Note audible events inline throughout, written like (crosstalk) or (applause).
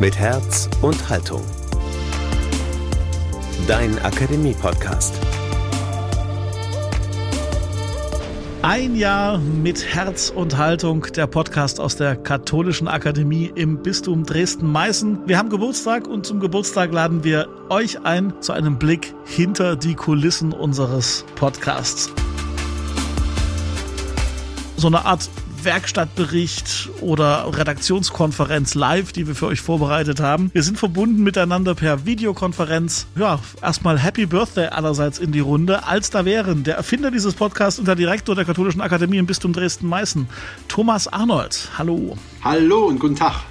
mit Herz und Haltung. Dein Akademie-Podcast. Ein Jahr mit Herz und Haltung, der Podcast aus der Katholischen Akademie im Bistum Dresden-Meißen. Wir haben Geburtstag und zum Geburtstag laden wir euch ein zu einem Blick hinter die Kulissen unseres Podcasts. So eine Art Werkstattbericht oder Redaktionskonferenz live, die wir für euch vorbereitet haben. Wir sind verbunden miteinander per Videokonferenz. Ja, erstmal Happy Birthday allerseits in die Runde. Als da wären der Erfinder dieses Podcasts und der Direktor der Katholischen Akademie im Bistum Dresden-Meißen, Thomas Arnold. Hallo. Hallo und guten Tag.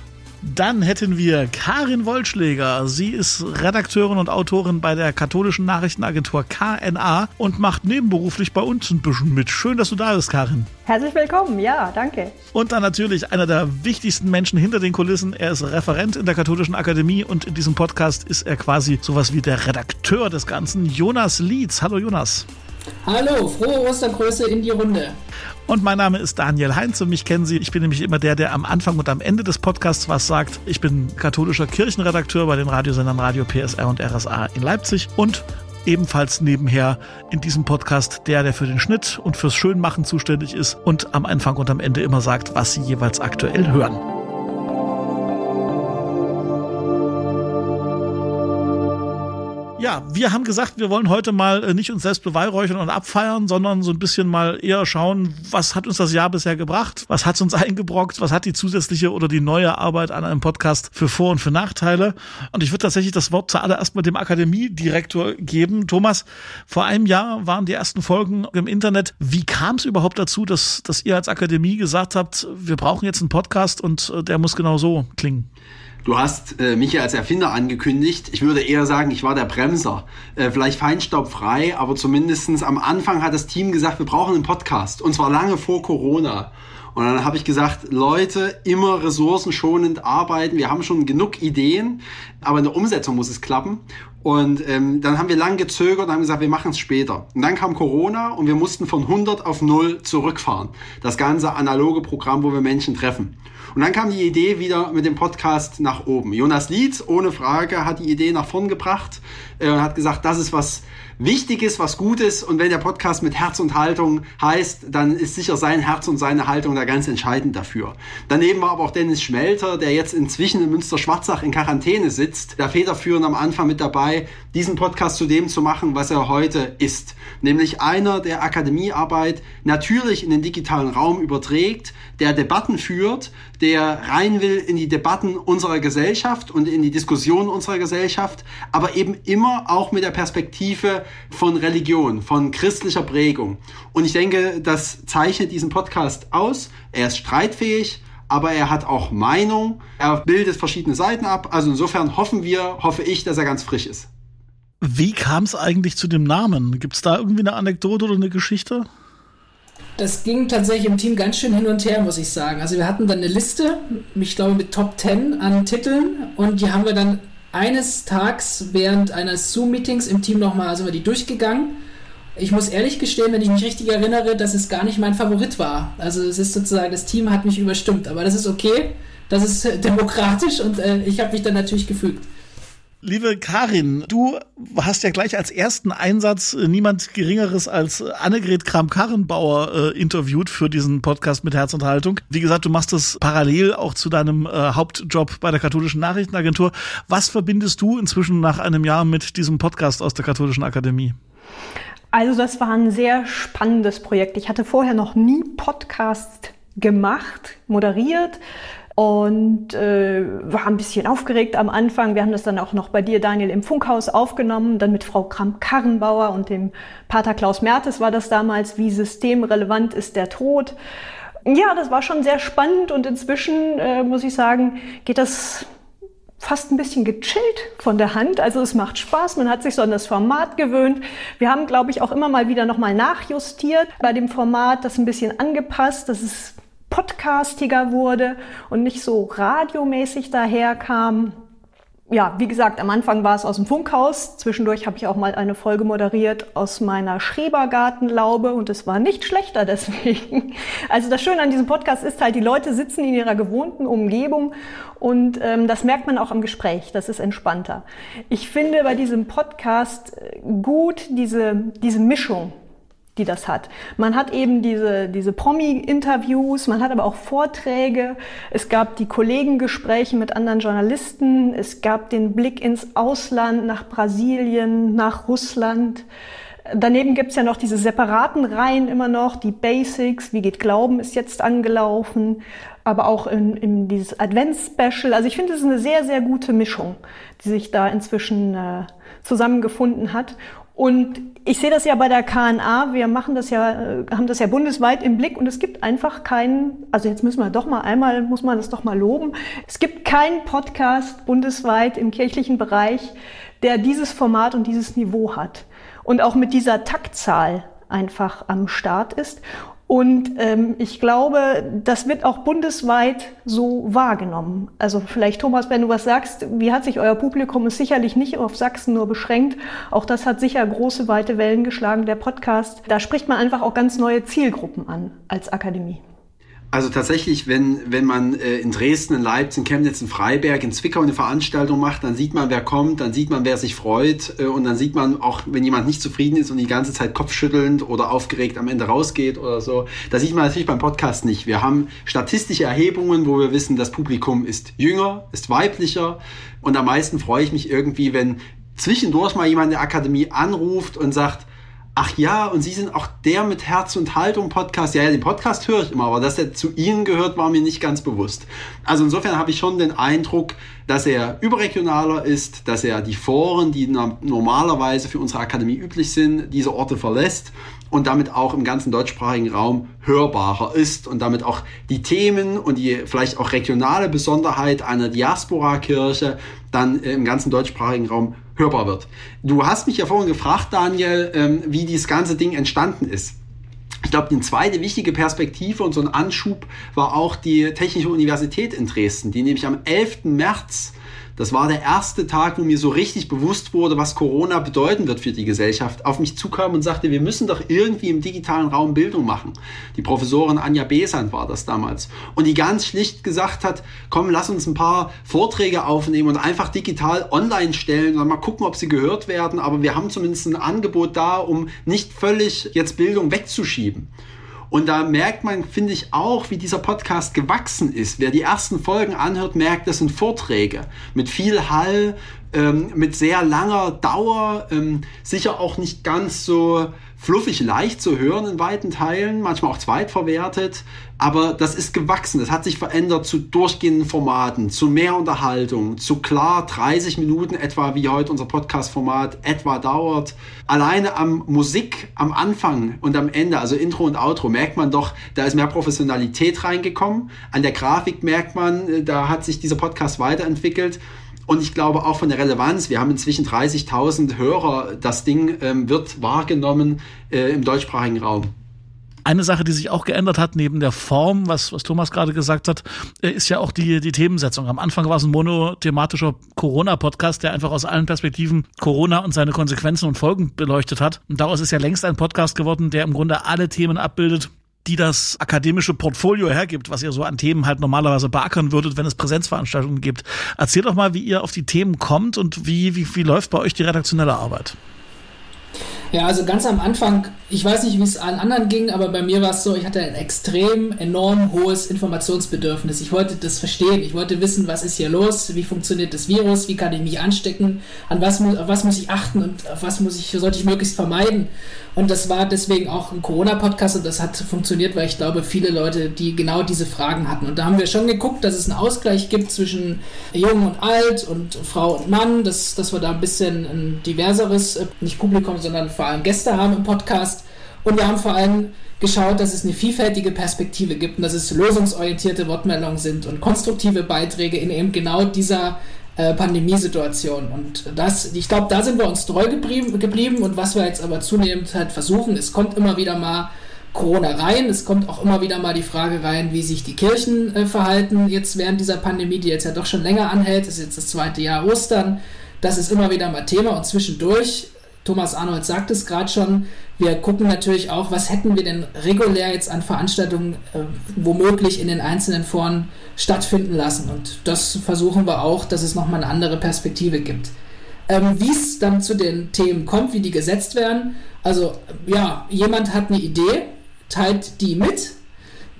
Dann hätten wir Karin Wollschläger. Sie ist Redakteurin und Autorin bei der katholischen Nachrichtenagentur KNA und macht nebenberuflich bei uns ein bisschen mit. Schön, dass du da bist, Karin. Herzlich willkommen, ja, danke. Und dann natürlich einer der wichtigsten Menschen hinter den Kulissen. Er ist Referent in der katholischen Akademie und in diesem Podcast ist er quasi sowas wie der Redakteur des Ganzen. Jonas Lietz. Hallo, Jonas. Hallo, frohe Ostergrüße in die Runde. Und mein Name ist Daniel Heinz und mich kennen Sie. Ich bin nämlich immer der, der am Anfang und am Ende des Podcasts was sagt. Ich bin katholischer Kirchenredakteur bei den Radiosendern Radio PSR und RSA in Leipzig und ebenfalls nebenher in diesem Podcast der, der für den Schnitt und fürs Schönmachen zuständig ist und am Anfang und am Ende immer sagt, was Sie jeweils aktuell hören. Ja, wir haben gesagt, wir wollen heute mal äh, nicht uns selbst beweihräuchern und abfeiern, sondern so ein bisschen mal eher schauen, was hat uns das Jahr bisher gebracht, was hat uns (laughs) eingebrockt, was hat die zusätzliche oder die neue Arbeit an einem Podcast für Vor- und für Nachteile. Und ich würde tatsächlich das Wort zuallererst mal dem Akademiedirektor geben. Thomas, vor einem Jahr waren die ersten Folgen im Internet. Wie kam es überhaupt dazu, dass, dass ihr als Akademie gesagt habt, wir brauchen jetzt einen Podcast und äh, der muss genau so klingen? Du hast äh, mich ja als Erfinder angekündigt. Ich würde eher sagen, ich war der Bremser. Äh, vielleicht feinstaubfrei, aber zumindestens am Anfang hat das Team gesagt, wir brauchen einen Podcast. Und zwar lange vor Corona. Und dann habe ich gesagt, Leute, immer ressourcenschonend arbeiten. Wir haben schon genug Ideen, aber in der Umsetzung muss es klappen. Und ähm, dann haben wir lang gezögert und haben gesagt, wir machen es später. Und dann kam Corona und wir mussten von 100 auf 0 zurückfahren. Das ganze analoge Programm, wo wir Menschen treffen. Und dann kam die Idee wieder mit dem Podcast nach oben. Jonas Lietz, ohne Frage, hat die Idee nach vorn gebracht äh, und hat gesagt, das ist was Wichtiges, was Gutes. Und wenn der Podcast mit Herz und Haltung heißt, dann ist sicher sein Herz und seine Haltung da ganz entscheidend dafür. Daneben war aber auch Dennis Schmelter, der jetzt inzwischen in Münster-Schwarzach in Quarantäne sitzt, der federführend am Anfang mit dabei, diesen Podcast zu dem zu machen, was er heute ist. Nämlich einer, der Akademiearbeit natürlich in den digitalen Raum überträgt, der Debatten führt, der rein will in die Debatten unserer Gesellschaft und in die Diskussion unserer Gesellschaft, aber eben immer auch mit der Perspektive von Religion, von christlicher Prägung. Und ich denke, das zeichnet diesen Podcast aus. Er ist streitfähig, aber er hat auch Meinung. Er bildet verschiedene Seiten ab. Also insofern hoffen wir, hoffe ich, dass er ganz frisch ist. Wie kam es eigentlich zu dem Namen? Gibt es da irgendwie eine Anekdote oder eine Geschichte? Das ging tatsächlich im Team ganz schön hin und her, muss ich sagen. Also wir hatten dann eine Liste, ich glaube mit Top 10 an Titeln und die haben wir dann eines Tags während eines Zoom-Meetings im Team nochmal, also wir die durchgegangen. Ich muss ehrlich gestehen, wenn ich mich richtig erinnere, dass es gar nicht mein Favorit war. Also es ist sozusagen, das Team hat mich überstimmt, aber das ist okay, das ist (laughs) demokratisch und äh, ich habe mich dann natürlich gefügt. Liebe Karin, du hast ja gleich als ersten Einsatz äh, niemand Geringeres als Annegret Kram-Karrenbauer äh, interviewt für diesen Podcast mit Herz und Haltung. Wie gesagt, du machst das parallel auch zu deinem äh, Hauptjob bei der katholischen Nachrichtenagentur. Was verbindest du inzwischen nach einem Jahr mit diesem Podcast aus der katholischen Akademie? Also das war ein sehr spannendes Projekt. Ich hatte vorher noch nie Podcast gemacht, moderiert und äh, war ein bisschen aufgeregt am Anfang. Wir haben das dann auch noch bei dir, Daniel, im Funkhaus aufgenommen, dann mit Frau Kramp-Karrenbauer und dem Pater Klaus Mertes war das damals, wie systemrelevant ist der Tod. Ja, das war schon sehr spannend und inzwischen, äh, muss ich sagen, geht das fast ein bisschen gechillt von der Hand. Also es macht Spaß, man hat sich so an das Format gewöhnt. Wir haben, glaube ich, auch immer mal wieder nochmal nachjustiert bei dem Format, das ein bisschen angepasst, dass es podcastiger wurde und nicht so radiomäßig daherkam. ja, wie gesagt, am Anfang war es aus dem Funkhaus. Zwischendurch habe ich auch mal eine Folge moderiert aus meiner Schrebergartenlaube und es war nicht schlechter deswegen. (laughs) Also das Schöne an diesem Podcast ist halt, die Leute sitzen in ihrer gewohnten Umgebung und ähm, das merkt man auch am Gespräch. Das ist entspannter. Ich finde bei diesem Podcast gut diese, diese Mischung die das hat. Man hat eben diese, diese Promi-Interviews, man hat aber auch Vorträge, es gab die Kollegengespräche mit anderen Journalisten, es gab den Blick ins Ausland, nach Brasilien, nach Russland. Daneben gibt's ja noch diese separaten Reihen immer noch, die Basics, wie geht Glauben ist jetzt angelaufen, aber auch in, in dieses Advents-Special. Also ich finde, es ist eine sehr, sehr gute Mischung, die sich da inzwischen äh, zusammengefunden hat. Und ich sehe das ja bei der KNA, wir machen das ja, äh, haben das ja bundesweit im Blick. Und es gibt einfach keinen, also jetzt müssen wir doch mal einmal, muss man das doch mal loben, es gibt keinen Podcast bundesweit im kirchlichen Bereich, der dieses Format und dieses Niveau hat. Und auch mit dieser Taktzahl einfach am Start ist. Und ähm, ich glaube, das wird auch bundesweit so wahrgenommen. Also vielleicht, Thomas, wenn du was sagst, wie hat sich euer Publikum ist sicherlich nicht auf Sachsen nur beschränkt. Auch das hat sicher große, weite Wellen geschlagen, der Podcast. Da spricht man einfach auch ganz neue Zielgruppen an als Akademie. Also tatsächlich, wenn, wenn man äh, in Dresden, in Leipzig, in Chemnitz, in Freiberg, in Zwickau eine Veranstaltung macht, dann sieht man, wer kommt, dann sieht man, wer sich freut äh, und dann sieht man auch, wenn jemand nicht zufrieden ist und die ganze Zeit kopfschüttelnd oder aufgeregt am Ende rausgeht oder so. Da sieht man natürlich beim Podcast nicht. Wir haben statistische Erhebungen, wo wir wissen, das Publikum ist jünger, ist weiblicher und am meisten freue ich mich irgendwie, wenn zwischendurch mal jemand in der Akademie anruft und sagt, Ach ja, und Sie sind auch der mit Herz und Haltung Podcast. Ja, ja, den Podcast höre ich immer, aber dass er zu Ihnen gehört, war mir nicht ganz bewusst. Also insofern habe ich schon den Eindruck, dass er überregionaler ist, dass er die Foren, die normalerweise für unsere Akademie üblich sind, diese Orte verlässt und damit auch im ganzen deutschsprachigen Raum hörbarer ist und damit auch die Themen und die vielleicht auch regionale Besonderheit einer Diaspora-Kirche dann im ganzen deutschsprachigen Raum hörbar wird. Du hast mich ja vorhin gefragt, Daniel, ähm, wie dieses ganze Ding entstanden ist. Ich glaube, die zweite wichtige Perspektive und so ein Anschub war auch die Technische Universität in Dresden, die nämlich am 11. März das war der erste Tag, wo mir so richtig bewusst wurde, was Corona bedeuten wird für die Gesellschaft, auf mich zukam und sagte, wir müssen doch irgendwie im digitalen Raum Bildung machen. Die Professorin Anja Besant war das damals. Und die ganz schlicht gesagt hat, komm, lass uns ein paar Vorträge aufnehmen und einfach digital online stellen und mal gucken, ob sie gehört werden. Aber wir haben zumindest ein Angebot da, um nicht völlig jetzt Bildung wegzuschieben. Und da merkt man, finde ich, auch, wie dieser Podcast gewachsen ist. Wer die ersten Folgen anhört, merkt, das sind Vorträge mit viel Hall, ähm, mit sehr langer Dauer, ähm, sicher auch nicht ganz so fluffig leicht zu hören in weiten Teilen, manchmal auch zweitverwertet, aber das ist gewachsen, das hat sich verändert zu durchgehenden Formaten, zu mehr Unterhaltung, zu klar 30 Minuten etwa, wie heute unser Podcast-Format etwa dauert. Alleine am Musik am Anfang und am Ende, also Intro und Outro, merkt man doch, da ist mehr Professionalität reingekommen. An der Grafik merkt man, da hat sich dieser Podcast weiterentwickelt. Und ich glaube auch von der Relevanz, wir haben inzwischen 30.000 Hörer, das Ding ähm, wird wahrgenommen äh, im deutschsprachigen Raum. Eine Sache, die sich auch geändert hat, neben der Form, was, was Thomas gerade gesagt hat, äh, ist ja auch die, die Themensetzung. Am Anfang war es ein monothematischer Corona-Podcast, der einfach aus allen Perspektiven Corona und seine Konsequenzen und Folgen beleuchtet hat. Und daraus ist ja längst ein Podcast geworden, der im Grunde alle Themen abbildet, die das akademische Portfolio hergibt, was ihr so an Themen halt normalerweise beackern würdet, wenn es Präsenzveranstaltungen gibt. Erzählt doch mal, wie ihr auf die Themen kommt und wie, wie, wie läuft bei euch die redaktionelle Arbeit? Ja, also ganz am Anfang, ich weiß nicht, wie es allen anderen ging, aber bei mir war es so, ich hatte ein extrem enorm hohes Informationsbedürfnis. Ich wollte das verstehen, ich wollte wissen, was ist hier los, wie funktioniert das Virus, wie kann ich mich anstecken, an was, auf was muss ich achten und auf was muss ich, sollte ich möglichst vermeiden. Und das war deswegen auch ein Corona-Podcast und das hat funktioniert, weil ich glaube, viele Leute, die genau diese Fragen hatten. Und da haben wir schon geguckt, dass es einen Ausgleich gibt zwischen Jung und Alt und Frau und Mann, dass, dass wir da ein bisschen ein diverseres, nicht Publikum, sondern vor allem Gäste haben im Podcast. Und wir haben vor allem geschaut, dass es eine vielfältige Perspektive gibt und dass es lösungsorientierte Wortmeldungen sind und konstruktive Beiträge in eben genau dieser äh, Pandemiesituation. Und das, ich glaube, da sind wir uns treu geblieben, geblieben und was wir jetzt aber zunehmend halt versuchen, es kommt immer wieder mal Corona rein. Es kommt auch immer wieder mal die Frage rein, wie sich die Kirchen äh, verhalten jetzt während dieser Pandemie, die jetzt ja doch schon länger anhält. Das ist jetzt das zweite Jahr Ostern. Das ist immer wieder mal Thema und zwischendurch, Thomas Arnold sagt es gerade schon, wir gucken natürlich auch, was hätten wir denn regulär jetzt an Veranstaltungen äh, womöglich in den einzelnen Foren stattfinden lassen. Und das versuchen wir auch, dass es nochmal eine andere Perspektive gibt. Ähm, Wie es dann zu den Themen kommt, wie die gesetzt werden. Also ja, jemand hat eine Idee, teilt die mit,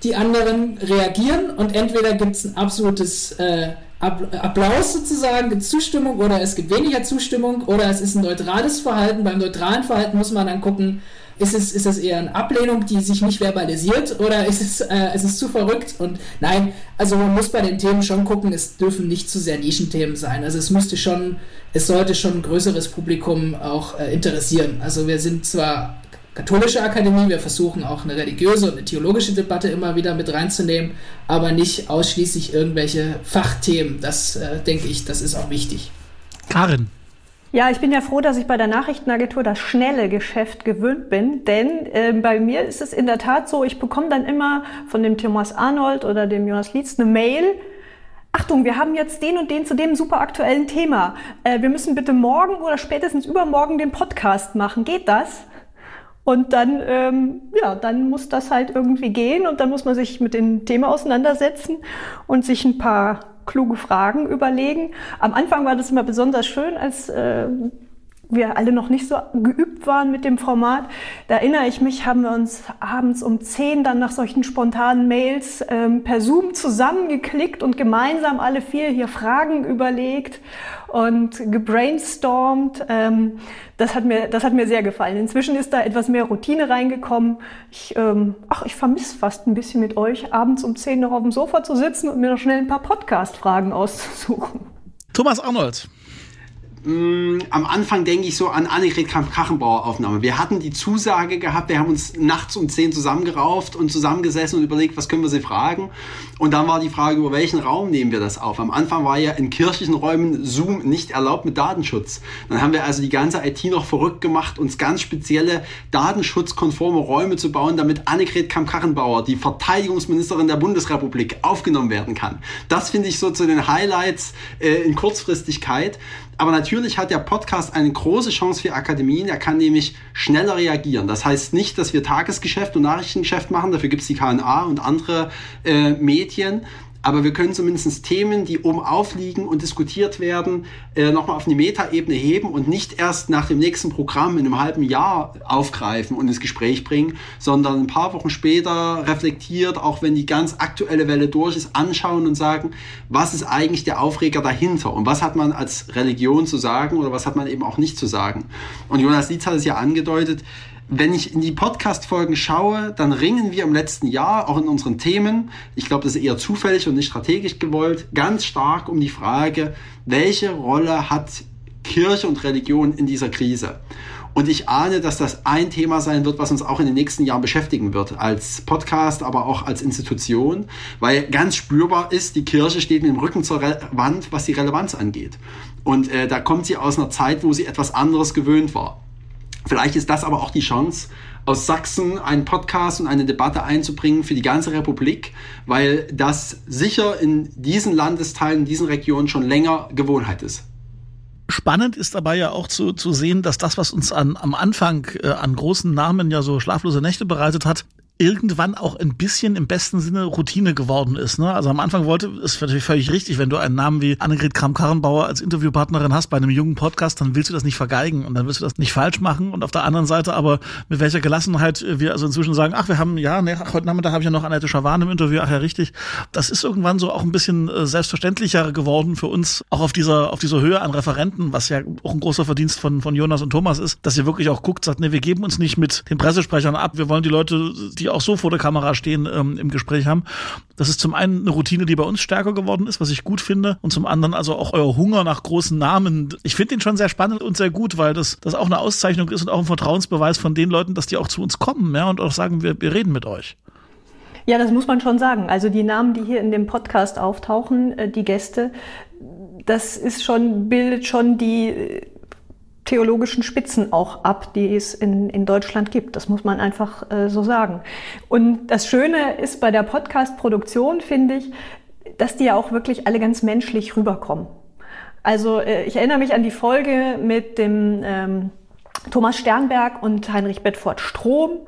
die anderen reagieren und entweder gibt es ein absolutes äh, Applaus sozusagen, gibt Zustimmung oder es gibt weniger Zustimmung oder es ist ein neutrales Verhalten. Beim neutralen Verhalten muss man dann gucken, ist es, ist es eher eine Ablehnung, die sich nicht verbalisiert oder ist es, äh, ist es zu verrückt? Und nein, also man muss bei den Themen schon gucken, es dürfen nicht zu sehr Nischenthemen sein. Also es müsste schon, es sollte schon ein größeres Publikum auch äh, interessieren. Also wir sind zwar katholische Akademie. Wir versuchen auch eine religiöse und eine theologische Debatte immer wieder mit reinzunehmen, aber nicht ausschließlich irgendwelche Fachthemen. Das äh, denke ich, das ist auch wichtig. Karin. Ja, ich bin ja froh, dass ich bei der Nachrichtenagentur das schnelle Geschäft gewöhnt bin, denn äh, bei mir ist es in der Tat so, ich bekomme dann immer von dem Thomas Arnold oder dem Jonas Lietz eine Mail, Achtung, wir haben jetzt den und den zu dem super aktuellen Thema. Äh, wir müssen bitte morgen oder spätestens übermorgen den Podcast machen. Geht das? Und dann, ähm, ja, dann muss das halt irgendwie gehen und dann muss man sich mit dem Thema auseinandersetzen und sich ein paar kluge Fragen überlegen. Am Anfang war das immer besonders schön, als äh, wir alle noch nicht so geübt waren mit dem Format. Da erinnere ich mich, haben wir uns abends um zehn dann nach solchen spontanen Mails ähm, per Zoom zusammengeklickt und gemeinsam alle vier hier Fragen überlegt und gebrainstormt. Ähm, das, hat mir, das hat mir sehr gefallen. Inzwischen ist da etwas mehr Routine reingekommen. Ich, ähm, ach, ich vermisse fast ein bisschen mit euch, abends um zehn noch auf dem Sofa zu sitzen und mir noch schnell ein paar Podcast-Fragen auszusuchen. Thomas Arnold, Mm, am Anfang denke ich so an Annegret Kramp-Kachenbauer Aufnahme. Wir hatten die Zusage gehabt, wir haben uns nachts um 10 zusammengerauft und zusammengesessen und überlegt, was können wir sie fragen. Und dann war die Frage, über welchen Raum nehmen wir das auf. Am Anfang war ja in kirchlichen Räumen Zoom nicht erlaubt mit Datenschutz. Dann haben wir also die ganze IT noch verrückt gemacht, uns ganz spezielle datenschutzkonforme Räume zu bauen, damit Annegret Kramp-Kachenbauer, die Verteidigungsministerin der Bundesrepublik, aufgenommen werden kann. Das finde ich so zu den Highlights äh, in Kurzfristigkeit. Aber natürlich hat der Podcast eine große Chance für Akademien. Er kann nämlich schneller reagieren. Das heißt nicht, dass wir Tagesgeschäft und Nachrichtengeschäft machen. Dafür gibt es die KNA und andere äh, Medien aber wir können zumindest Themen, die oben aufliegen und diskutiert werden, äh, nochmal auf eine Metaebene heben und nicht erst nach dem nächsten Programm in einem halben Jahr aufgreifen und ins Gespräch bringen, sondern ein paar Wochen später reflektiert, auch wenn die ganz aktuelle Welle durch ist, anschauen und sagen, was ist eigentlich der Aufreger dahinter und was hat man als Religion zu sagen oder was hat man eben auch nicht zu sagen. Und Jonas Lietz hat es ja angedeutet, wenn ich in die Podcast-Folgen schaue, dann ringen wir im letzten Jahr, auch in unseren Themen, ich glaube, das ist eher zufällig und nicht strategisch gewollt, ganz stark um die Frage, welche Rolle hat Kirche und Religion in dieser Krise? Und ich ahne, dass das ein Thema sein wird, was uns auch in den nächsten Jahren beschäftigen wird, als Podcast, aber auch als Institution, weil ganz spürbar ist, die Kirche steht mit dem Rücken zur Re Wand, was die Relevanz angeht. Und äh, da kommt sie aus einer Zeit, wo sie etwas anderes gewöhnt war. Vielleicht ist das aber auch die Chance, aus Sachsen einen Podcast und eine Debatte einzubringen für die ganze Republik, weil das sicher in diesen Landesteilen, in diesen Regionen schon länger Gewohnheit ist. Spannend ist dabei ja auch zu, zu sehen, dass das, was uns an, am Anfang äh, an großen Namen ja so schlaflose Nächte bereitet hat, irgendwann auch ein bisschen im besten Sinne Routine geworden ist. Ne? Also am Anfang wollte, ist natürlich völlig richtig, wenn du einen Namen wie Annegret Kramp-Karrenbauer als Interviewpartnerin hast bei einem jungen Podcast, dann willst du das nicht vergeigen und dann willst du das nicht falsch machen. Und auf der anderen Seite aber mit welcher Gelassenheit wir also inzwischen sagen, ach, wir haben, ja, ne, heute Nachmittag habe ich ja noch Annette Schawan im Interview, ach ja, richtig. Das ist irgendwann so auch ein bisschen äh, selbstverständlicher geworden für uns, auch auf dieser, auf dieser Höhe an Referenten, was ja auch ein großer Verdienst von, von Jonas und Thomas ist, dass ihr wirklich auch guckt, sagt, ne, wir geben uns nicht mit den Pressesprechern ab, wir wollen die Leute, die die auch so vor der Kamera stehen, ähm, im Gespräch haben. Das ist zum einen eine Routine, die bei uns stärker geworden ist, was ich gut finde. Und zum anderen also auch euer Hunger nach großen Namen. Ich finde den schon sehr spannend und sehr gut, weil das, das auch eine Auszeichnung ist und auch ein Vertrauensbeweis von den Leuten, dass die auch zu uns kommen ja, und auch sagen, wir, wir reden mit euch. Ja, das muss man schon sagen. Also die Namen, die hier in dem Podcast auftauchen, äh, die Gäste, das ist schon, bildet schon die theologischen Spitzen auch ab, die es in, in Deutschland gibt. Das muss man einfach äh, so sagen. Und das Schöne ist bei der Podcast-Produktion, finde ich, dass die ja auch wirklich alle ganz menschlich rüberkommen. Also äh, ich erinnere mich an die Folge mit dem ähm, Thomas Sternberg und Heinrich Bedford Strom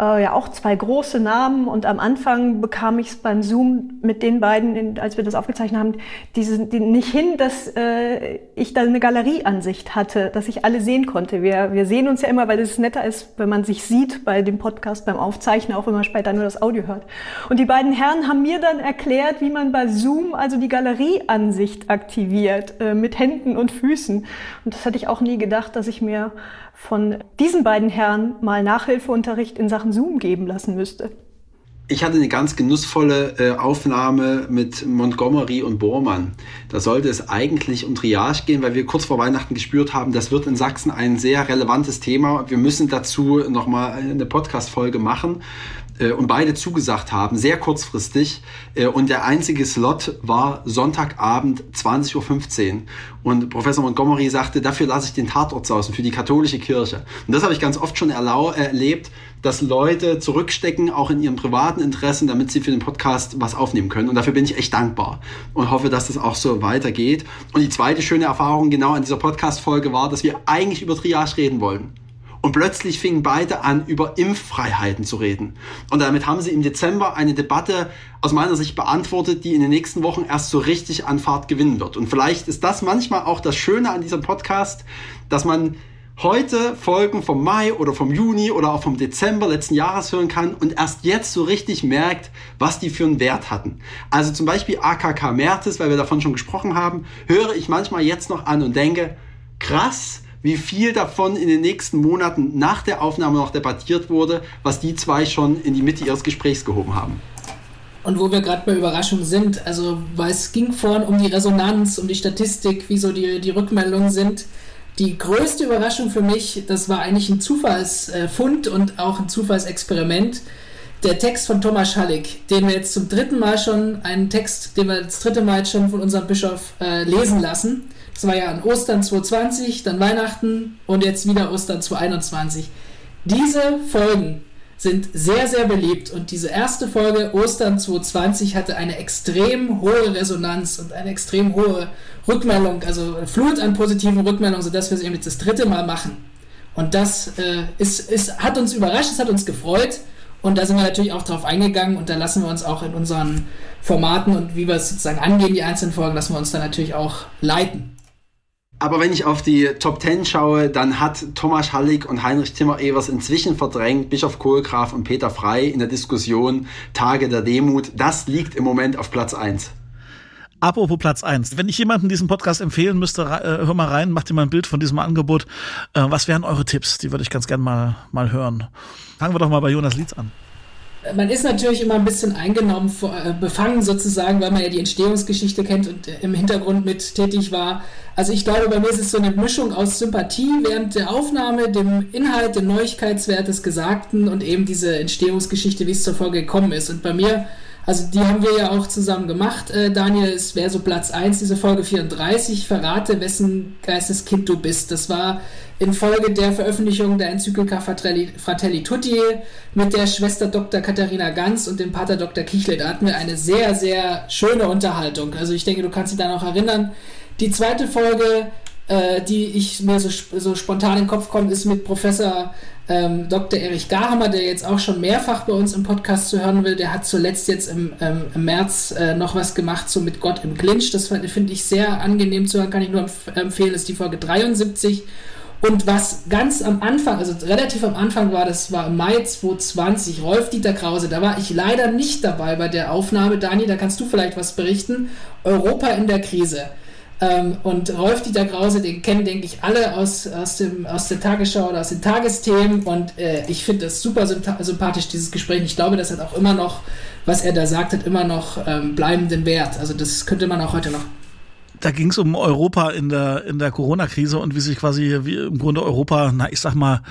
äh, ja auch zwei große Namen. Und am Anfang bekam ich es beim Zoom mit den beiden, in, als wir das aufgezeichnet haben, diese, die, nicht hin, dass äh, ich da eine Galerieansicht hatte, dass ich alle sehen konnte. Wir, wir sehen uns ja immer, weil es netter ist, wenn man sich sieht bei dem Podcast, beim Aufzeichnen, auch wenn man später nur das Audio hört. Und die beiden Herren haben mir dann erklärt, wie man bei Zoom also die Galerieansicht aktiviert, äh, mit Händen und Füßen. Und das hatte ich auch nie gedacht, dass ich mir von diesen beiden Herren mal Nachhilfeunterricht in Sachen Zoom geben lassen müsste. Ich hatte eine ganz genussvolle äh, Aufnahme mit Montgomery und Bormann. Da sollte es eigentlich um Triage gehen, weil wir kurz vor Weihnachten gespürt haben, das wird in Sachsen ein sehr relevantes Thema. Wir müssen dazu nochmal eine Podcast-Folge machen äh, und beide zugesagt haben, sehr kurzfristig. Äh, und der einzige Slot war Sonntagabend 20.15 Uhr. Und Professor Montgomery sagte, dafür lasse ich den Tatort sausen für die katholische Kirche. Und das habe ich ganz oft schon erlebt, dass Leute zurückstecken, auch in ihren privaten Interessen, damit sie für den Podcast was aufnehmen können. Und dafür bin ich echt dankbar und hoffe, dass das auch so weitergeht. Und die zweite schöne Erfahrung genau an dieser Podcast-Folge war, dass wir eigentlich über Triage reden wollen. Und plötzlich fingen beide an, über Impffreiheiten zu reden. Und damit haben sie im Dezember eine Debatte aus meiner Sicht beantwortet, die in den nächsten Wochen erst so richtig an Fahrt gewinnen wird. Und vielleicht ist das manchmal auch das Schöne an diesem Podcast, dass man heute Folgen vom Mai oder vom Juni oder auch vom Dezember letzten Jahres hören kann und erst jetzt so richtig merkt, was die für einen Wert hatten. Also zum Beispiel AKK Mertes, weil wir davon schon gesprochen haben, höre ich manchmal jetzt noch an und denke, krass, wie viel davon in den nächsten Monaten nach der Aufnahme noch debattiert wurde, was die zwei schon in die Mitte ihres Gesprächs gehoben haben. Und wo wir gerade bei Überraschungen sind, also weil es ging vorhin um die Resonanz, um die Statistik, wie so die, die Rückmeldungen sind. Die größte Überraschung für mich, das war eigentlich ein Zufallsfund und auch ein Zufallsexperiment. Der Text von Thomas Schallig, den wir jetzt zum dritten Mal schon, einen Text, den wir das dritte Mal jetzt schon von unserem Bischof äh, lesen lassen. Das war ja an Ostern 2020, dann Weihnachten und jetzt wieder Ostern 2021. Diese Folgen sind sehr, sehr beliebt und diese erste Folge Ostern 2020 hatte eine extrem hohe Resonanz und eine extrem hohe Rückmeldung, also Flut an positiven Rückmeldungen, sodass wir es eben jetzt das dritte Mal machen. Und das äh, ist, ist, hat uns überrascht, es hat uns gefreut und da sind wir natürlich auch drauf eingegangen und da lassen wir uns auch in unseren Formaten und wie wir es sozusagen angehen, die einzelnen Folgen, lassen wir uns da natürlich auch leiten. Aber wenn ich auf die Top 10 schaue, dann hat Thomas Hallig und Heinrich Timmer-Evers inzwischen verdrängt Bischof Kohlgraf und Peter Frei in der Diskussion Tage der Demut. Das liegt im Moment auf Platz 1. Apropos Platz 1. Wenn ich jemanden diesen Podcast empfehlen müsste, äh, hör mal rein, macht dir mal ein Bild von diesem Angebot. Äh, was wären eure Tipps? Die würde ich ganz gern mal, mal hören. Fangen wir doch mal bei Jonas Lietz an man ist natürlich immer ein bisschen eingenommen, äh, befangen sozusagen, weil man ja die Entstehungsgeschichte kennt und äh, im Hintergrund mit tätig war. Also ich glaube, bei mir ist es so eine Mischung aus Sympathie während der Aufnahme, dem Inhalt, dem Neuigkeitswert des Gesagten und eben diese Entstehungsgeschichte, wie es zur Folge gekommen ist. Und bei mir also die haben wir ja auch zusammen gemacht. Äh, Daniel, es wäre so Platz 1, diese Folge 34. Verrate, wessen Geisteskind du bist. Das war in Folge der Veröffentlichung der Enzyklika Fratelli, Fratelli Tutti mit der Schwester Dr. Katharina Ganz und dem Pater Dr. Kichle. Da hatten wir eine sehr, sehr schöne Unterhaltung. Also ich denke, du kannst dich da noch erinnern. Die zweite Folge, äh, die ich mir so, so spontan in den Kopf kommt, ist mit Professor ähm, Dr. Erich Garhammer, der jetzt auch schon mehrfach bei uns im Podcast zu hören will, der hat zuletzt jetzt im, ähm, im März äh, noch was gemacht, so mit Gott im Clinch. Das finde ich sehr angenehm zu hören, kann ich nur empf empfehlen, ist die Folge 73. Und was ganz am Anfang, also relativ am Anfang war, das war im Mai 2020, Rolf-Dieter Krause, da war ich leider nicht dabei bei der Aufnahme. Dani, da kannst du vielleicht was berichten. Europa in der Krise. Ähm, und Rolf-Dieter Krause, den kennen, denke ich, alle aus, aus, dem, aus der Tagesschau oder aus den Tagesthemen. Und äh, ich finde das super sympathisch, dieses Gespräch. Ich glaube, das hat auch immer noch, was er da sagt, hat immer noch ähm, bleibenden Wert. Also das könnte man auch heute noch Da ging es um Europa in der, in der Corona-Krise und wie sich quasi wie im Grunde Europa, na, ich sag mal,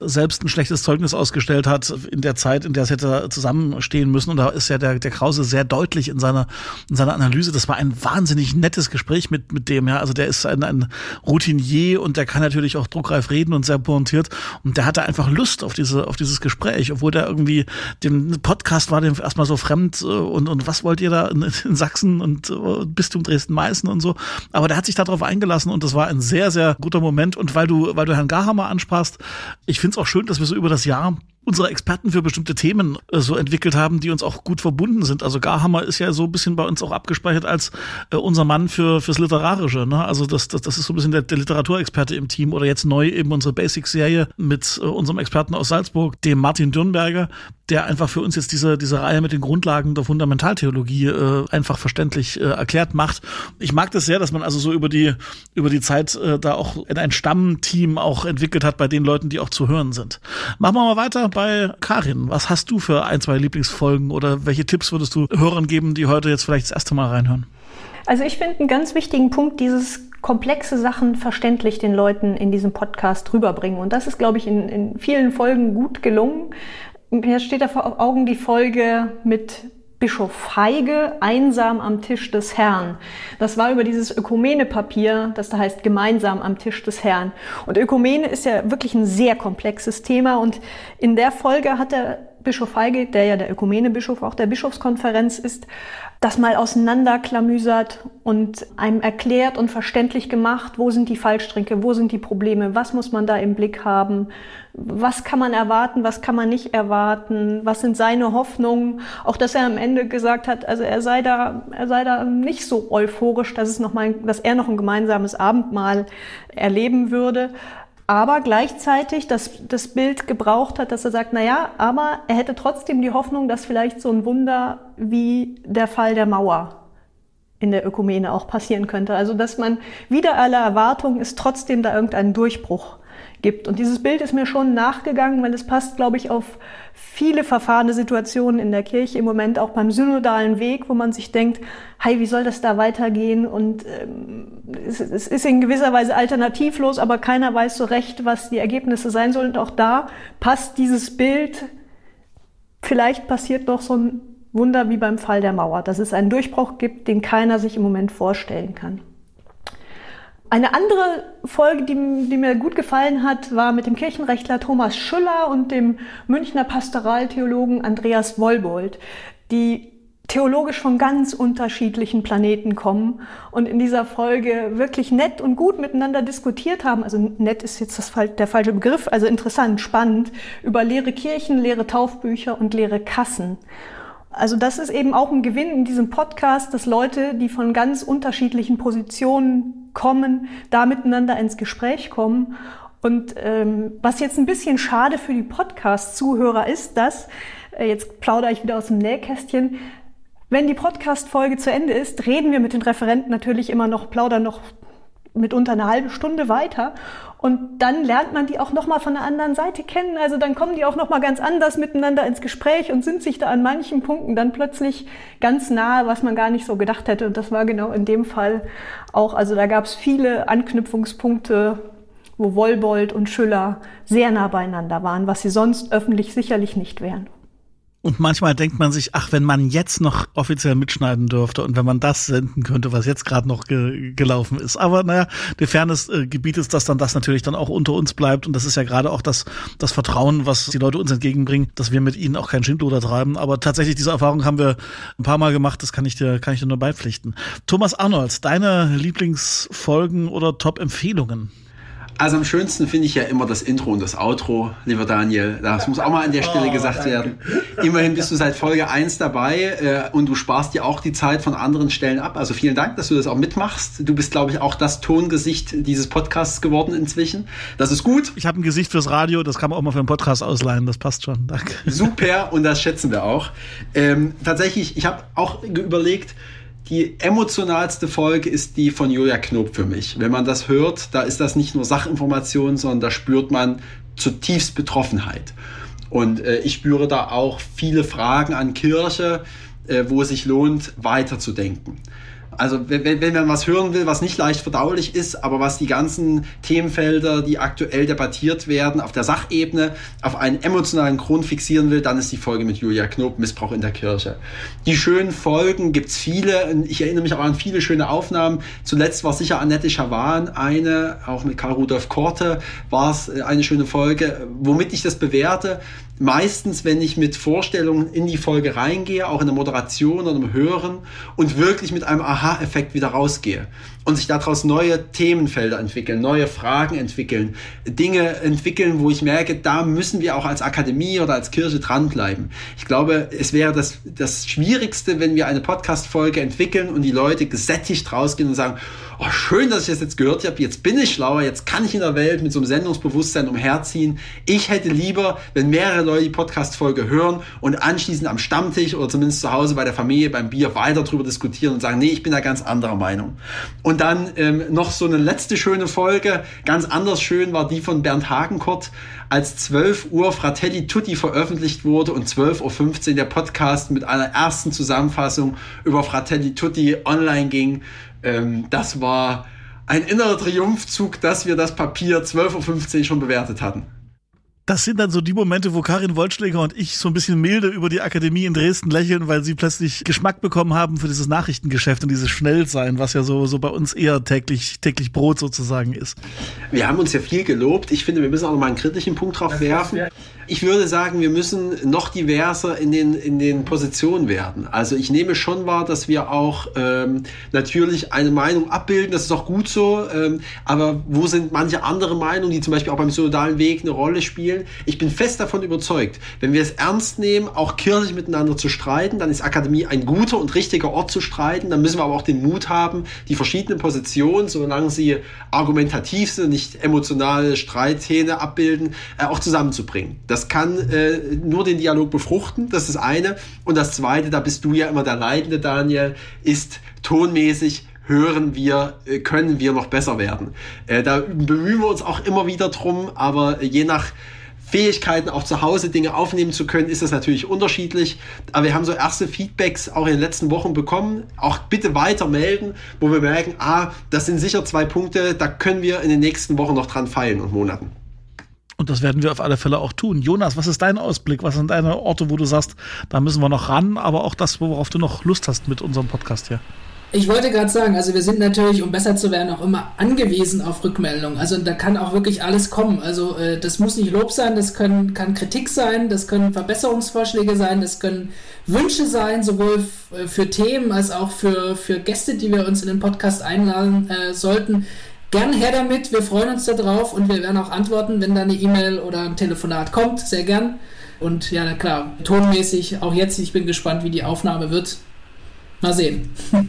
selbst ein schlechtes Zeugnis ausgestellt hat in der Zeit, in der es hätte zusammenstehen müssen. Und da ist ja der, der Krause sehr deutlich in seiner, in seiner Analyse. Das war ein wahnsinnig nettes Gespräch mit, mit dem, ja. Also der ist ein, ein Routinier und der kann natürlich auch druckreif reden und sehr pointiert. Und der hatte einfach Lust auf diese, auf dieses Gespräch, obwohl der irgendwie, dem Podcast war dem erstmal so fremd äh, und, und was wollt ihr da in, in Sachsen und äh, Bistum Dresden-Meißen und so. Aber der hat sich darauf eingelassen und das war ein sehr, sehr guter Moment. Und weil du, weil du Herrn Garhammer ansprachst, ich finde es auch schön, dass wir so über das Jahr unsere Experten für bestimmte Themen äh, so entwickelt haben, die uns auch gut verbunden sind. Also Garhammer ist ja so ein bisschen bei uns auch abgespeichert als äh, unser Mann für fürs Literarische. Ne? Also das, das, das ist so ein bisschen der, der Literaturexperte im Team oder jetzt neu eben unsere Basics-Serie mit äh, unserem Experten aus Salzburg, dem Martin Dürnberger, der einfach für uns jetzt diese, diese Reihe mit den Grundlagen der Fundamentaltheologie äh, einfach verständlich äh, erklärt macht. Ich mag das sehr, dass man also so über die, über die Zeit äh, da auch ein Stammteam auch entwickelt hat bei den Leuten, die auch zu hören sind. Machen wir mal weiter bei Karin. Was hast du für ein, zwei Lieblingsfolgen oder welche Tipps würdest du Hörern geben, die heute jetzt vielleicht das erste Mal reinhören? Also ich finde einen ganz wichtigen Punkt, dieses komplexe Sachen verständlich den Leuten in diesem Podcast rüberbringen. Und das ist, glaube ich, in, in vielen Folgen gut gelungen. Mir steht da vor Augen die Folge mit Bischof Heige, einsam am Tisch des Herrn. Das war über dieses Ökumene-Papier, das da heißt gemeinsam am Tisch des Herrn. Und Ökumene ist ja wirklich ein sehr komplexes Thema und in der Folge hat der Bischof Heige, der ja der Ökumene-Bischof auch der Bischofskonferenz ist, das mal auseinanderklamüsert und einem erklärt und verständlich gemacht, wo sind die Fallstricke, wo sind die Probleme, was muss man da im Blick haben, was kann man erwarten, was kann man nicht erwarten, was sind seine Hoffnungen. Auch dass er am Ende gesagt hat, also er sei da, er sei da nicht so euphorisch, dass es noch mal, dass er noch ein gemeinsames Abendmahl erleben würde aber gleichzeitig das, das Bild gebraucht hat, dass er sagt, na ja, aber er hätte trotzdem die Hoffnung, dass vielleicht so ein Wunder wie der Fall der Mauer in der Ökumene auch passieren könnte. Also, dass man wieder aller Erwartung ist, trotzdem da irgendeinen Durchbruch gibt. Und dieses Bild ist mir schon nachgegangen, weil es passt, glaube ich, auf viele verfahrene Situationen in der Kirche im Moment, auch beim synodalen Weg, wo man sich denkt, hey, wie soll das da weitergehen? Und ähm, es, es ist in gewisser Weise alternativlos, aber keiner weiß so recht, was die Ergebnisse sein sollen. Und auch da passt dieses Bild. Vielleicht passiert noch so ein Wunder wie beim Fall der Mauer, dass es einen Durchbruch gibt, den keiner sich im Moment vorstellen kann. Eine andere Folge, die, die, mir gut gefallen hat, war mit dem Kirchenrechtler Thomas Schüller und dem Münchner Pastoraltheologen Andreas Wollbold, die theologisch von ganz unterschiedlichen Planeten kommen und in dieser Folge wirklich nett und gut miteinander diskutiert haben. Also nett ist jetzt das, der falsche Begriff, also interessant, spannend, über leere Kirchen, leere Taufbücher und leere Kassen. Also das ist eben auch ein Gewinn in diesem Podcast, dass Leute, die von ganz unterschiedlichen Positionen kommen, da miteinander ins Gespräch kommen. Und ähm, was jetzt ein bisschen schade für die Podcast-Zuhörer ist, dass, äh, jetzt plaudere ich wieder aus dem Nähkästchen, wenn die Podcast-Folge zu Ende ist, reden wir mit den Referenten natürlich immer noch, plaudern noch mitunter eine halbe Stunde weiter. Und dann lernt man die auch nochmal von der anderen Seite kennen. Also dann kommen die auch nochmal ganz anders miteinander ins Gespräch und sind sich da an manchen Punkten dann plötzlich ganz nahe, was man gar nicht so gedacht hätte. Und das war genau in dem Fall auch. Also da gab es viele Anknüpfungspunkte, wo Wollbold und Schüller sehr nah beieinander waren, was sie sonst öffentlich sicherlich nicht wären. Und manchmal denkt man sich, ach, wenn man jetzt noch offiziell mitschneiden dürfte und wenn man das senden könnte, was jetzt gerade noch ge gelaufen ist. Aber naja, der Fairness äh, gebietet dass dann das natürlich dann auch unter uns bleibt. Und das ist ja gerade auch das, das Vertrauen, was die Leute uns entgegenbringen, dass wir mit ihnen auch kein Schindluder treiben. Aber tatsächlich, diese Erfahrung haben wir ein paar Mal gemacht, das kann ich dir, kann ich dir nur beipflichten. Thomas Arnold, deine Lieblingsfolgen oder Top-Empfehlungen? Also am schönsten finde ich ja immer das Intro und das Outro, lieber Daniel. Das muss auch mal an der Stelle oh, gesagt danke. werden. Immerhin bist du seit Folge 1 dabei äh, und du sparst dir auch die Zeit von anderen Stellen ab. Also vielen Dank, dass du das auch mitmachst. Du bist, glaube ich, auch das Tongesicht dieses Podcasts geworden inzwischen. Das ist gut. Ich habe ein Gesicht fürs Radio, das kann man auch mal für einen Podcast ausleihen. Das passt schon. Danke. Super und das schätzen wir auch. Ähm, tatsächlich, ich habe auch überlegt, die emotionalste Folge ist die von Julia Knob für mich. Wenn man das hört, da ist das nicht nur Sachinformation, sondern da spürt man zutiefst Betroffenheit. Und äh, ich spüre da auch viele Fragen an Kirche, äh, wo es sich lohnt, weiterzudenken. Also wenn, wenn man was hören will, was nicht leicht verdaulich ist, aber was die ganzen Themenfelder, die aktuell debattiert werden, auf der Sachebene auf einen emotionalen Grund fixieren will, dann ist die Folge mit Julia Knob, Missbrauch in der Kirche. Die schönen Folgen gibt's viele. Ich erinnere mich auch an viele schöne Aufnahmen. Zuletzt war sicher Annette Schawan eine, auch mit Karl Rudolf Korte war es äh, eine schöne Folge. Womit ich das bewerte, meistens, wenn ich mit Vorstellungen in die Folge reingehe, auch in der Moderation oder im Hören und wirklich mit einem Aha-Effekt wieder rausgehe und sich daraus neue Themenfelder entwickeln, neue Fragen entwickeln, Dinge entwickeln, wo ich merke, da müssen wir auch als Akademie oder als Kirche dranbleiben. Ich glaube, es wäre das, das Schwierigste, wenn wir eine Podcast-Folge entwickeln und die Leute gesättigt rausgehen und sagen, oh, schön, dass ich das jetzt gehört habe, jetzt bin ich schlauer, jetzt kann ich in der Welt mit so einem Sendungsbewusstsein umherziehen. Ich hätte lieber, wenn mehrere Leute die Podcast-Folge hören und anschließend am Stammtisch oder zumindest zu Hause bei der Familie beim Bier weiter darüber diskutieren und sagen, nee, ich bin da ganz anderer Meinung. Und dann ähm, noch so eine letzte schöne Folge, ganz anders schön war die von Bernd Hagenkort, als 12 Uhr Fratelli Tutti veröffentlicht wurde und 12.15 Uhr der Podcast mit einer ersten Zusammenfassung über Fratelli Tutti online ging ähm, das war ein innerer Triumphzug, dass wir das Papier 12.15 Uhr schon bewertet hatten. Das sind dann so die Momente, wo Karin Wollschläger und ich so ein bisschen milde über die Akademie in Dresden lächeln, weil sie plötzlich Geschmack bekommen haben für dieses Nachrichtengeschäft und dieses Schnellsein, was ja so, so bei uns eher täglich, täglich Brot sozusagen ist. Wir haben uns ja viel gelobt. Ich finde, wir müssen auch noch mal einen kritischen Punkt drauf werfen. Ich würde sagen, wir müssen noch diverser in den, in den Positionen werden. Also ich nehme schon wahr, dass wir auch ähm, natürlich eine Meinung abbilden. Das ist auch gut so. Ähm, aber wo sind manche andere Meinungen, die zum Beispiel auch beim synodalen Weg eine Rolle spielen? Ich bin fest davon überzeugt, wenn wir es ernst nehmen, auch kirchlich miteinander zu streiten, dann ist Akademie ein guter und richtiger Ort zu streiten. Dann müssen wir aber auch den Mut haben, die verschiedenen Positionen, solange sie argumentativ sind, nicht emotionale Streithähne abbilden, äh, auch zusammenzubringen. Das kann äh, nur den Dialog befruchten, das ist das eine. Und das zweite, da bist du ja immer der Leitende, Daniel, ist tonmäßig hören wir, äh, können wir noch besser werden. Äh, da bemühen wir uns auch immer wieder drum, aber je nach Fähigkeiten, auch zu Hause Dinge aufnehmen zu können, ist das natürlich unterschiedlich. Aber wir haben so erste Feedbacks auch in den letzten Wochen bekommen. Auch bitte weiter melden, wo wir merken, ah, das sind sicher zwei Punkte, da können wir in den nächsten Wochen noch dran feilen und Monaten. Und das werden wir auf alle Fälle auch tun. Jonas, was ist dein Ausblick? Was sind deine Orte, wo du sagst, da müssen wir noch ran, aber auch das, worauf du noch Lust hast mit unserem Podcast hier? Ich wollte gerade sagen, also wir sind natürlich, um besser zu werden, auch immer angewiesen auf Rückmeldungen. Also da kann auch wirklich alles kommen. Also äh, das muss nicht Lob sein, das können, kann Kritik sein, das können Verbesserungsvorschläge sein, das können Wünsche sein, sowohl äh, für Themen als auch für, für Gäste, die wir uns in den Podcast einladen äh, sollten. Gern her damit, wir freuen uns darauf und wir werden auch antworten, wenn da eine E-Mail oder ein Telefonat kommt, sehr gern. Und ja, na klar, tonmäßig, auch jetzt, ich bin gespannt, wie die Aufnahme wird. Mal sehen. (laughs)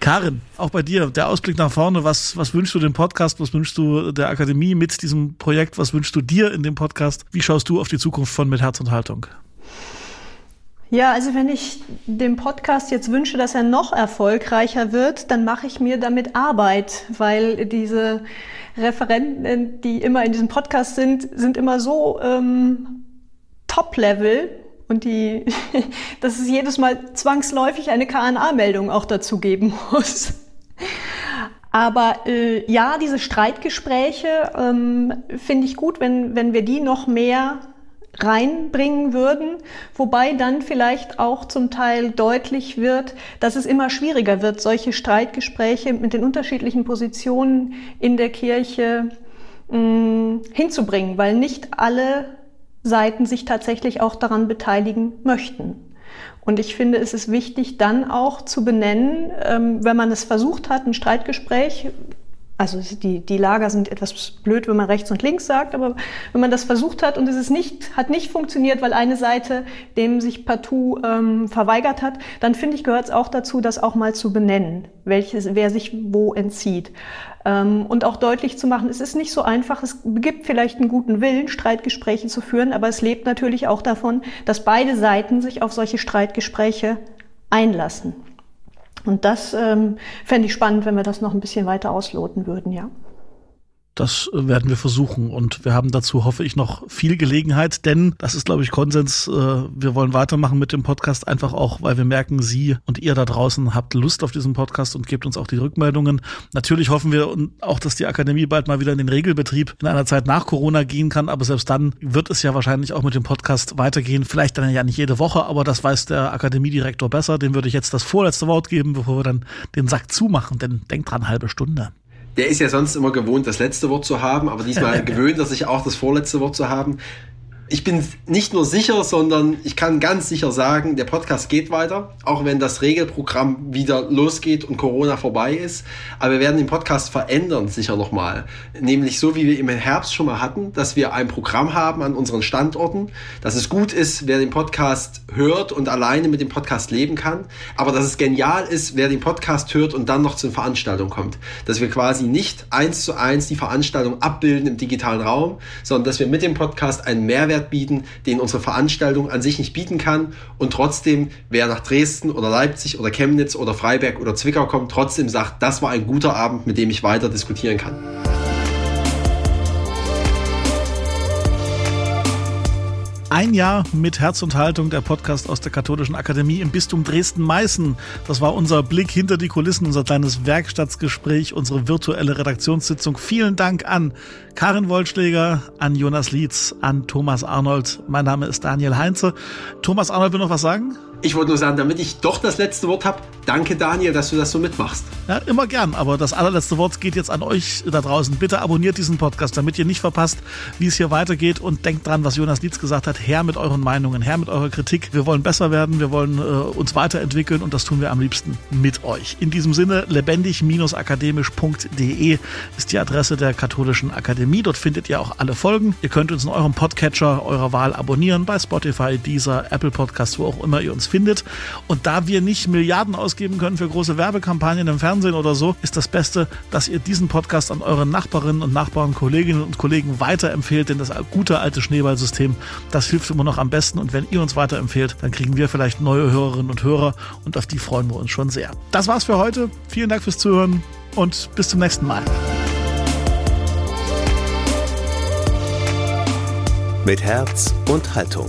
Karin, auch bei dir, der Ausblick nach vorne, was, was wünschst du dem Podcast, was wünschst du der Akademie mit diesem Projekt, was wünschst du dir in dem Podcast? Wie schaust du auf die Zukunft von Mit Herz und Haltung? Ja, also wenn ich dem Podcast jetzt wünsche, dass er noch erfolgreicher wird, dann mache ich mir damit Arbeit, weil diese Referenten, die immer in diesem Podcast sind, sind immer so ähm, Top-Level und die, (laughs) dass es jedes Mal zwangsläufig eine KNA-Meldung auch dazu geben (laughs) muss. Aber äh, ja, diese Streitgespräche ähm, finde ich gut, wenn, wenn wir die noch mehr reinbringen würden, wobei dann vielleicht auch zum Teil deutlich wird, dass es immer schwieriger wird, solche Streitgespräche mit den unterschiedlichen Positionen in der Kirche mh, mm, hinzubringen, weil nicht alle Seiten sich tatsächlich auch daran beteiligen möchten. Und ich finde, es ist wichtig, dann auch zu benennen, ähm, wenn man es versucht hat, ein Streitgespräch also die, die Lager sind etwas blöd, wenn man rechts und links sagt, aber wenn man das versucht hat und es ist nicht, hat nicht funktioniert, weil eine Seite dem sich partout ähm, verweigert hat, dann finde ich, gehört es auch dazu, das auch mal zu benennen, welches, wer sich wo entzieht. Ähm, und auch deutlich zu machen, es ist nicht so einfach, es gibt vielleicht einen guten Willen, Streitgespräche zu führen, aber es lebt natürlich auch davon, dass beide Seiten sich auf solche Streitgespräche einlassen. Und das ähm, fände ich spannend, wenn wir das noch ein bisschen weiter ausloten würden, ja. Das werden wir versuchen und wir haben dazu, hoffe ich, noch viel Gelegenheit, denn das ist, glaube ich, Konsens. Äh, wir wollen weitermachen mit dem Podcast, einfach auch, weil wir merken, Sie und ihr da draußen habt Lust auf diesen Podcast und gebt uns auch die Rückmeldungen. Natürlich hoffen wir auch, dass die Akademie bald mal wieder in den Regelbetrieb in einer Zeit nach Corona gehen kann, aber selbst dann wird es ja wahrscheinlich auch mit dem Podcast weitergehen. Vielleicht dann ja nicht jede Woche, aber das weiß der Akademiedirektor besser. Dem würde ich jetzt das vorletzte Wort geben, bevor wir dann den Sack zumachen, denn denkt dran, halbe Stunde der ist ja sonst immer gewohnt, das letzte Wort zu haben, aber diesmal (laughs) gewöhnt er sich auch, das vorletzte Wort zu haben ich bin nicht nur sicher, sondern ich kann ganz sicher sagen, der Podcast geht weiter, auch wenn das Regelprogramm wieder losgeht und Corona vorbei ist. Aber wir werden den Podcast verändern, sicher nochmal. Nämlich so, wie wir im Herbst schon mal hatten, dass wir ein Programm haben an unseren Standorten, dass es gut ist, wer den Podcast hört und alleine mit dem Podcast leben kann. Aber dass es genial ist, wer den Podcast hört und dann noch zur Veranstaltung kommt. Dass wir quasi nicht eins zu eins die Veranstaltung abbilden im digitalen Raum, sondern dass wir mit dem Podcast einen Mehrwert Mehrwert bieten, den unsere Veranstaltung an sich nicht bieten kann. Und trotzdem, wer nach Dresden oder Leipzig oder Chemnitz oder Freiberg oder Zwickau kommt, trotzdem sagt, das war ein guter Abend, mit dem ich weiter diskutieren kann. Ein Jahr mit Herz und Haltung, der Podcast aus der Katholischen Akademie im Bistum Dresden-Meißen. Das war unser Blick hinter die Kulissen, unser kleines Werkstattsgespräch, unsere virtuelle Redaktionssitzung. Vielen Dank an Karin Wollschläger, an Jonas Lietz, an Thomas Arnold. Mein Name ist Daniel Heinze. Thomas Arnold will noch was sagen? Ich wollte nur sagen, damit ich doch das letzte Wort habe, danke Daniel, dass du das so mitmachst. Ja, immer gern, aber das allerletzte Wort geht jetzt an euch da draußen. Bitte abonniert diesen Podcast, damit ihr nicht verpasst, wie es hier weitergeht und denkt dran, was Jonas Lietz gesagt hat. Her mit euren Meinungen, her mit eurer Kritik. Wir wollen besser werden, wir wollen äh, uns weiterentwickeln und das tun wir am liebsten mit euch. In diesem Sinne, lebendig-akademisch.de ist die Adresse der Katholischen Akademie. Dort findet ihr auch alle Folgen. Ihr könnt uns in eurem Podcatcher eurer Wahl abonnieren, bei Spotify, Deezer, Apple Podcasts, wo auch immer ihr uns findet. Und da wir nicht Milliarden ausgeben können für große Werbekampagnen im Fernsehen oder so, ist das Beste, dass ihr diesen Podcast an eure Nachbarinnen und Nachbarn, Kolleginnen und Kollegen weiterempfehlt, denn das gute alte Schneeballsystem, das hilft immer noch am besten. Und wenn ihr uns weiterempfehlt, dann kriegen wir vielleicht neue Hörerinnen und Hörer und auf die freuen wir uns schon sehr. Das war's für heute. Vielen Dank fürs Zuhören und bis zum nächsten Mal. Mit Herz und Haltung